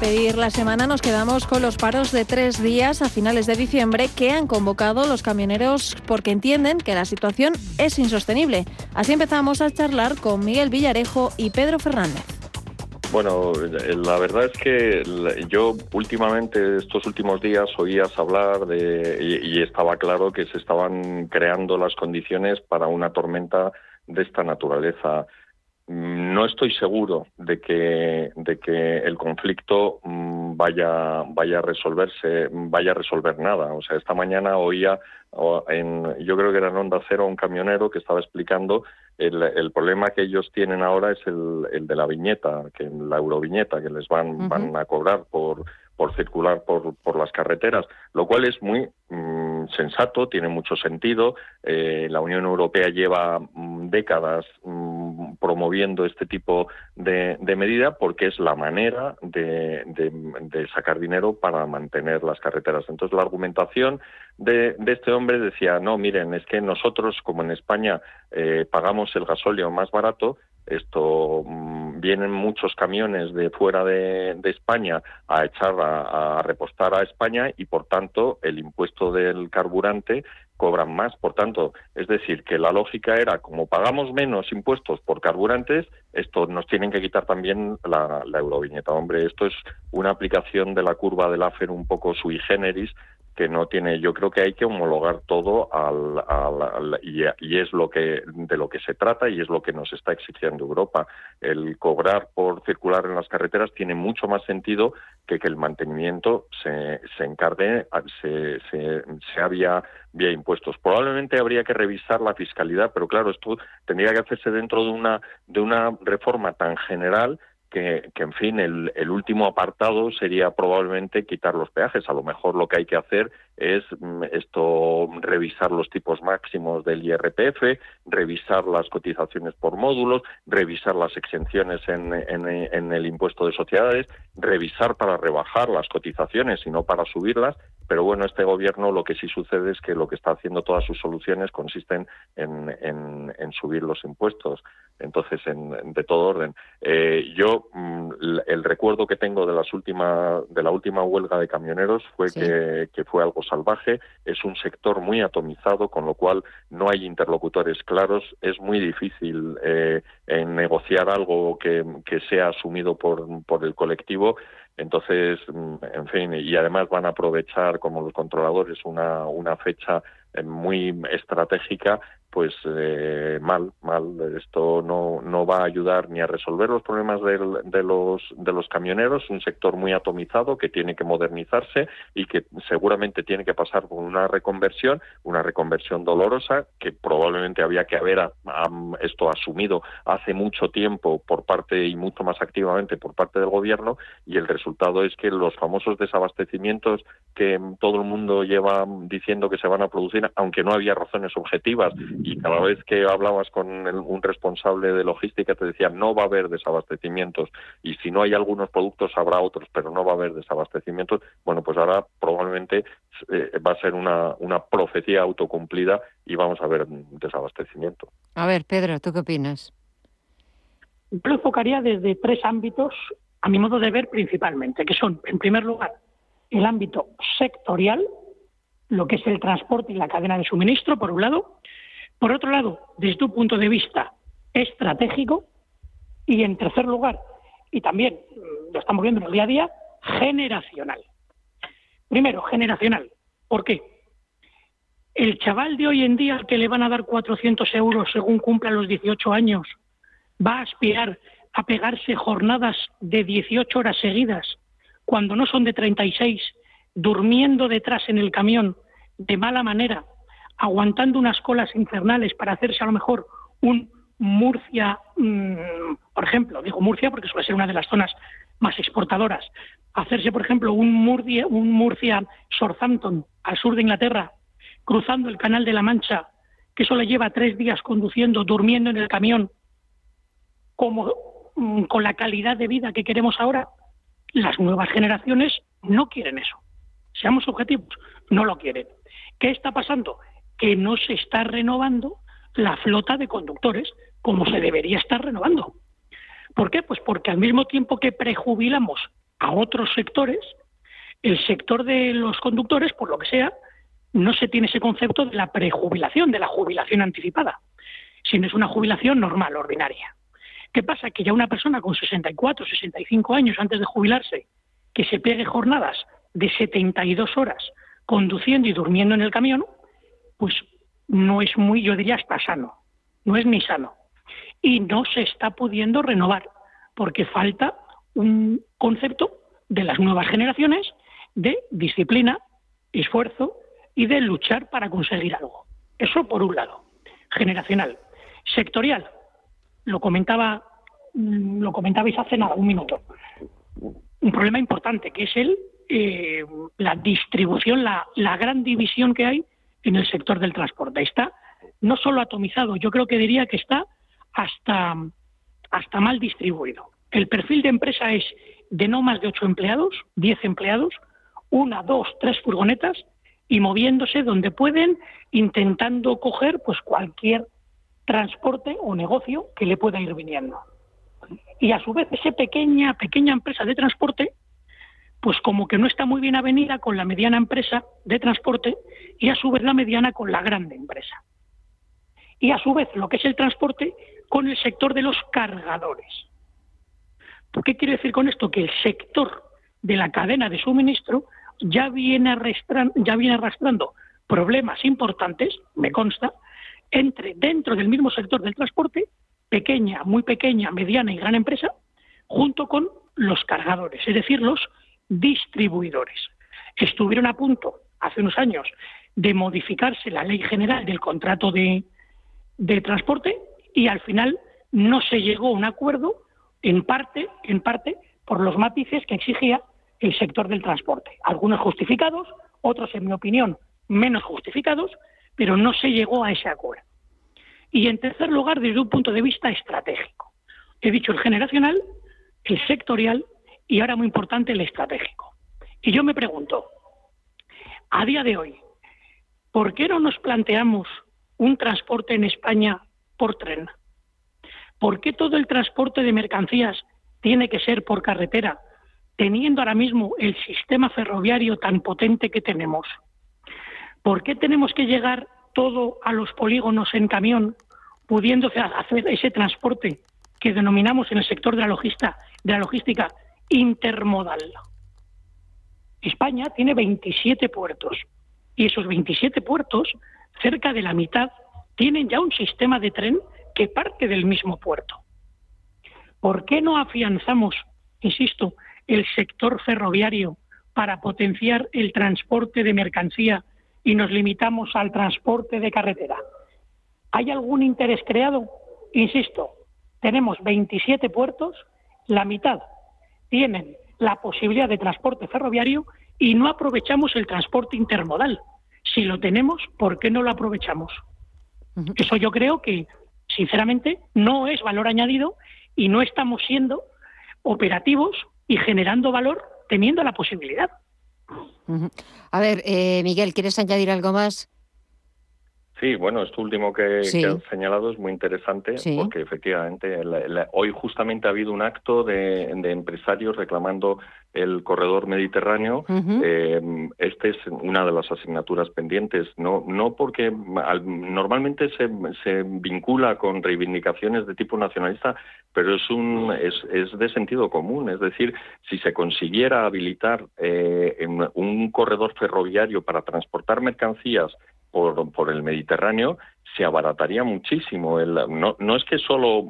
Despedir la semana nos quedamos con los paros de tres días a finales de diciembre que han convocado los camioneros porque entienden que la situación es insostenible. Así empezamos a charlar con Miguel Villarejo y Pedro Fernández. Bueno, la verdad es que yo últimamente, estos últimos días, oías hablar de, y, y estaba claro que se estaban creando las condiciones para una tormenta de esta naturaleza. No estoy seguro de que, de que el conflicto mm, vaya, vaya a resolverse, vaya a resolver nada. O sea, esta mañana oía, en, yo creo que era en Onda Cero, un camionero que estaba explicando el, el problema que ellos tienen ahora es el, el de la viñeta, que la euroviñeta, que les van, van a cobrar por, por circular por, por las carreteras, lo cual es muy mm, sensato, tiene mucho sentido. Eh, la Unión Europea lleva mm, décadas mm, promoviendo este tipo de, medida porque es la manera de, sacar dinero para mantener las carreteras. Entonces, la argumentación de, este hombre decía, no, miren, es que nosotros, como en España, eh, pagamos el gasóleo más barato, esto vienen muchos camiones de fuera de, España a echar a, repostar a España y por tanto el impuesto del carburante cobran más. Por tanto, es decir, que la lógica era como pagamos menos impuestos por carburantes, esto nos tienen que quitar también la, la euroviñeta. Hombre, esto es una aplicación de la curva del AFER un poco sui generis que no tiene yo creo que hay que homologar todo al, y, es lo que de lo que se trata y es lo que nos está exigiendo Europa. El cobrar por circular en las carreteras tiene mucho más sentido que que el mantenimiento se, se encargue se, se, se había vía impuestos. Probablemente habría que revisar la fiscalidad pero claro esto tendría que hacerse dentro de una de una reforma tan general que, en fin, el, el, último apartado sería probablemente quitar los peajes. A lo mejor lo que hay que hacer es mm, esto revisar los tipos máximos del IRPF, revisar las cotizaciones por módulos, revisar las exenciones en, en, en el impuesto de sociedades, revisar para rebajar las cotizaciones y no para subirlas. Pero bueno, este gobierno lo que sí sucede es que lo que está haciendo todas sus soluciones consisten en, en subir los impuestos. Entonces, en, de todo orden. Eh, yo, mm, el recuerdo que tengo de, las última, de la última huelga de camioneros fue que, que, fue algo salvaje. Es un sector muy atomizado, con lo cual no hay interlocutores claros. Es muy difícil eh, negociar algo que, que sea asumido por, por el colectivo. Entonces, mm, en fin, y además van a aprovechar como los controladores una, una fecha muy estratégica pues eh, mal, mal. Esto no, no va a ayudar ni a resolver los problemas de, los, de los camioneros, un sector muy atomizado que tiene que modernizarse y que seguramente tiene que pasar por una reconversión, una reconversión dolorosa que probablemente había que haber esto asumido hace mucho tiempo por parte y mucho más activamente por parte del gobierno y el resultado es que los famosos desabastecimientos que todo el mundo lleva diciendo que se van a producir, aunque no había razones objetivas y cada vez que hablabas con un responsable de logística te decía no va a haber desabastecimientos y si no hay algunos productos habrá otros, pero no va a haber desabastecimientos. Bueno, pues ahora probablemente eh, va a ser una, una profecía autocumplida y vamos a ver desabastecimiento. A ver, Pedro, ¿tú qué opinas? Yo lo enfocaría desde tres ámbitos, a mi modo de ver principalmente, que son, en primer lugar, el ámbito sectorial, lo que es el transporte y la cadena de suministro, por un lado, por otro lado, desde un punto de vista estratégico y, en tercer lugar, y también mm, lo estamos viendo en el día a día, generacional. Primero, generacional. ¿Por qué? El chaval de hoy en día al que le van a dar 400 euros según cumpla los 18 años va a aspirar a pegarse jornadas de 18 horas seguidas cuando no son de 36, durmiendo detrás en el camión de mala manera aguantando unas colas infernales para hacerse a lo mejor un Murcia, mm, por ejemplo, digo Murcia porque suele ser una de las zonas más exportadoras, hacerse, por ejemplo, un Murcia, un Southampton al sur de Inglaterra, cruzando el Canal de la Mancha, que solo lleva tres días conduciendo, durmiendo en el camión, como mm, con la calidad de vida que queremos ahora, las nuevas generaciones no quieren eso. Seamos objetivos, no lo quieren. ¿Qué está pasando? que no se está renovando la flota de conductores como se debería estar renovando. ¿Por qué? Pues porque al mismo tiempo que prejubilamos a otros sectores, el sector de los conductores, por lo que sea, no se tiene ese concepto de la prejubilación, de la jubilación anticipada, sino es una jubilación normal, ordinaria. ¿Qué pasa? Que ya una persona con 64, 65 años antes de jubilarse, que se pegue jornadas de 72 horas conduciendo y durmiendo en el camión, pues no es muy, yo diría, hasta sano, no es ni sano. Y no se está pudiendo renovar, porque falta un concepto de las nuevas generaciones de disciplina, esfuerzo y de luchar para conseguir algo. Eso por un lado, generacional. Sectorial, lo comentaba, mm, lo comentabais hace nada, un minuto. Un problema importante que es el eh, la distribución, la, la gran división que hay en el sector del transporte. Está no solo atomizado, yo creo que diría que está hasta, hasta mal distribuido. El perfil de empresa es de no más de ocho empleados, diez empleados, una, dos, tres furgonetas y moviéndose donde pueden, intentando coger pues cualquier transporte o negocio que le pueda ir viniendo. Y a su vez, esa pequeña, pequeña empresa de transporte pues como que no está muy bien avenida con la mediana empresa de transporte y a su vez la mediana con la grande empresa. Y a su vez lo que es el transporte con el sector de los cargadores. ¿Por qué quiero decir con esto? Que el sector de la cadena de suministro ya viene, arrastrando, ya viene arrastrando problemas importantes, me consta, entre dentro del mismo sector del transporte, pequeña, muy pequeña, mediana y gran empresa, junto con los cargadores, es decir, los distribuidores. Estuvieron a punto, hace unos años, de modificarse la ley general del contrato de, transporte y al final no se llegó a un acuerdo, en parte, en parte, por los matices que exigía el sector del transporte. Algunos justificados, otros, en mi opinión, menos justificados, pero no se llegó a ese acuerdo. Y en tercer lugar, desde un punto de vista estratégico. He dicho el generacional, el sectorial y ahora muy importante el estratégico. Y yo me pregunto, a día de hoy, ¿por qué no nos planteamos un transporte en España por tren? ¿Por qué todo el transporte de mercancías tiene que ser por carretera, teniendo ahora mismo el sistema ferroviario tan potente que tenemos? ¿Por qué tenemos que llegar todo a los polígonos en camión, pudiéndose hacer ese transporte que denominamos en el sector de la, logística, de la logística intermodal? España tiene 27 puertos y esos 27 puertos, cerca de la mitad, tienen ya un sistema de tren que parte del mismo puerto. ¿Por qué no afianzamos, insisto, el sector ferroviario para potenciar el transporte de mercancía y nos limitamos al transporte de carretera? ¿Hay algún interés creado? Insisto, tenemos 27 puertos, la mitad tienen la posibilidad de transporte ferroviario y no aprovechamos el transporte intermodal. Si lo tenemos, ¿por qué no lo aprovechamos? Eso yo creo que sinceramente, no es valor añadido y no estamos siendo operativos y generando valor teniendo la posibilidad. A ver, eh, Miguel, ¿quieres añadir algo más? Sí, bueno, esto último que, has señalado es muy interesante porque efectivamente hoy justamente ha habido un acto de, empresarios reclamando el corredor mediterráneo. eh, este es una de las asignaturas pendientes, no, no porque normalmente se, se, vincula con reivindicaciones de tipo nacionalista, pero es, un, es, es de sentido común. Es decir, si se consiguiera habilitar eh, un corredor ferroviario para transportar mercancías por, por el Mediterráneo, se abarataría muchísimo. El, no, no, es que solo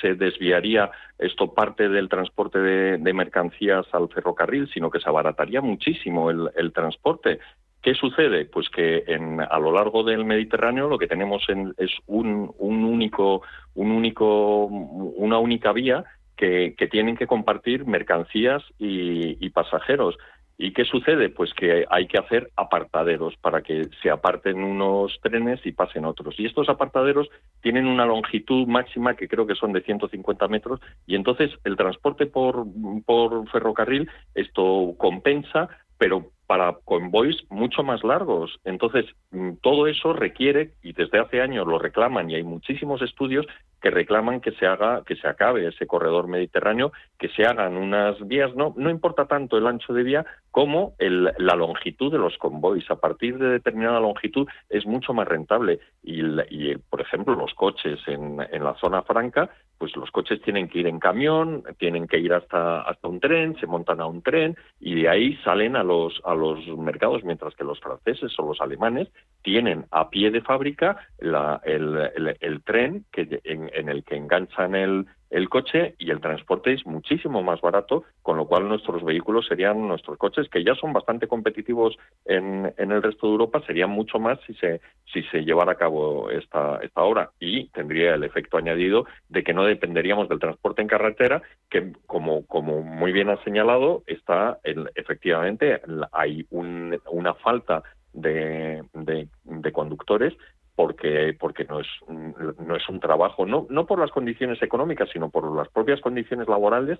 se desviaría esto parte del transporte de, mercancías al ferrocarril, sino que se abarataría muchísimo el, el transporte. ¿Qué sucede? Pues que a lo largo del Mediterráneo lo que tenemos en, es un, un, único, un único, una única vía que, que tienen que compartir mercancías y pasajeros. ¿Y qué sucede? Pues que hay que hacer apartaderos para que se aparten unos trenes y pasen otros. Y estos apartaderos tienen una longitud máxima que creo que son de 150 metros y entonces el transporte por, por ferrocarril esto compensa, pero para convoys mucho más largos. Entonces, mm, todo eso requiere, y desde hace años lo reclaman, y hay muchísimos estudios que reclaman que se haga, que se acabe ese corredor mediterráneo, que se hagan unas vías, no, no importa tanto el ancho de vía como la longitud de los convoys. A partir de determinada longitud es mucho más rentable. Y, por ejemplo, los coches en la zona franca, pues los coches tienen que ir en camión, tienen que ir hasta, hasta un tren, se montan a un tren y de ahí salen a los, a los mercados, mientras que los franceses o los alemanes tienen a pie de fábrica la, el, el, el, tren que en, en el que enganchan el, el coche y el transporte es muchísimo más barato, con lo cual nuestros vehículos serían nuestros coches, que ya son bastante competitivos en, en el resto de Europa, serían mucho más si se, si se llevara a cabo esta, esta obra. Y tendría el efecto añadido de que no dependeríamos del transporte en carretera, que como, como muy bien ha señalado, está el, efectivamente hay un, una falta de, de, de, conductores porque porque no es no es un trabajo no no por las condiciones económicas sino por las propias condiciones laborales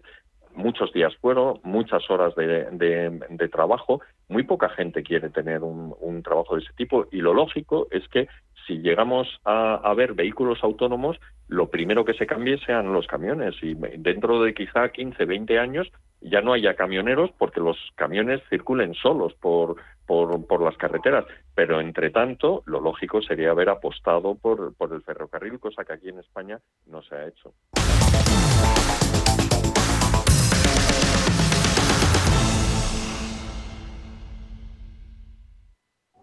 muchos días fueron muchas horas de, de, trabajo muy poca gente quiere tener un, un, trabajo de ese tipo y lo lógico es que si llegamos a, a, ver vehículos autónomos lo primero que se cambie sean los camiones y dentro de quizá 15 20 años ya no haya camioneros porque los camiones circulen solos por, por, por, las carreteras. Pero, entre tanto, lo lógico sería haber apostado por, por el ferrocarril, cosa que aquí en España no se ha hecho.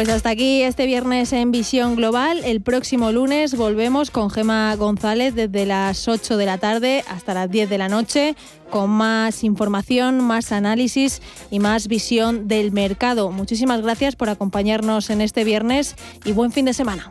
Pues hasta aquí este viernes en Visión Global. El próximo lunes volvemos con Gema González desde las 8 de la tarde hasta las 10 de la noche con más información, más análisis y más visión del mercado. Muchísimas gracias por acompañarnos en este viernes y buen fin de semana.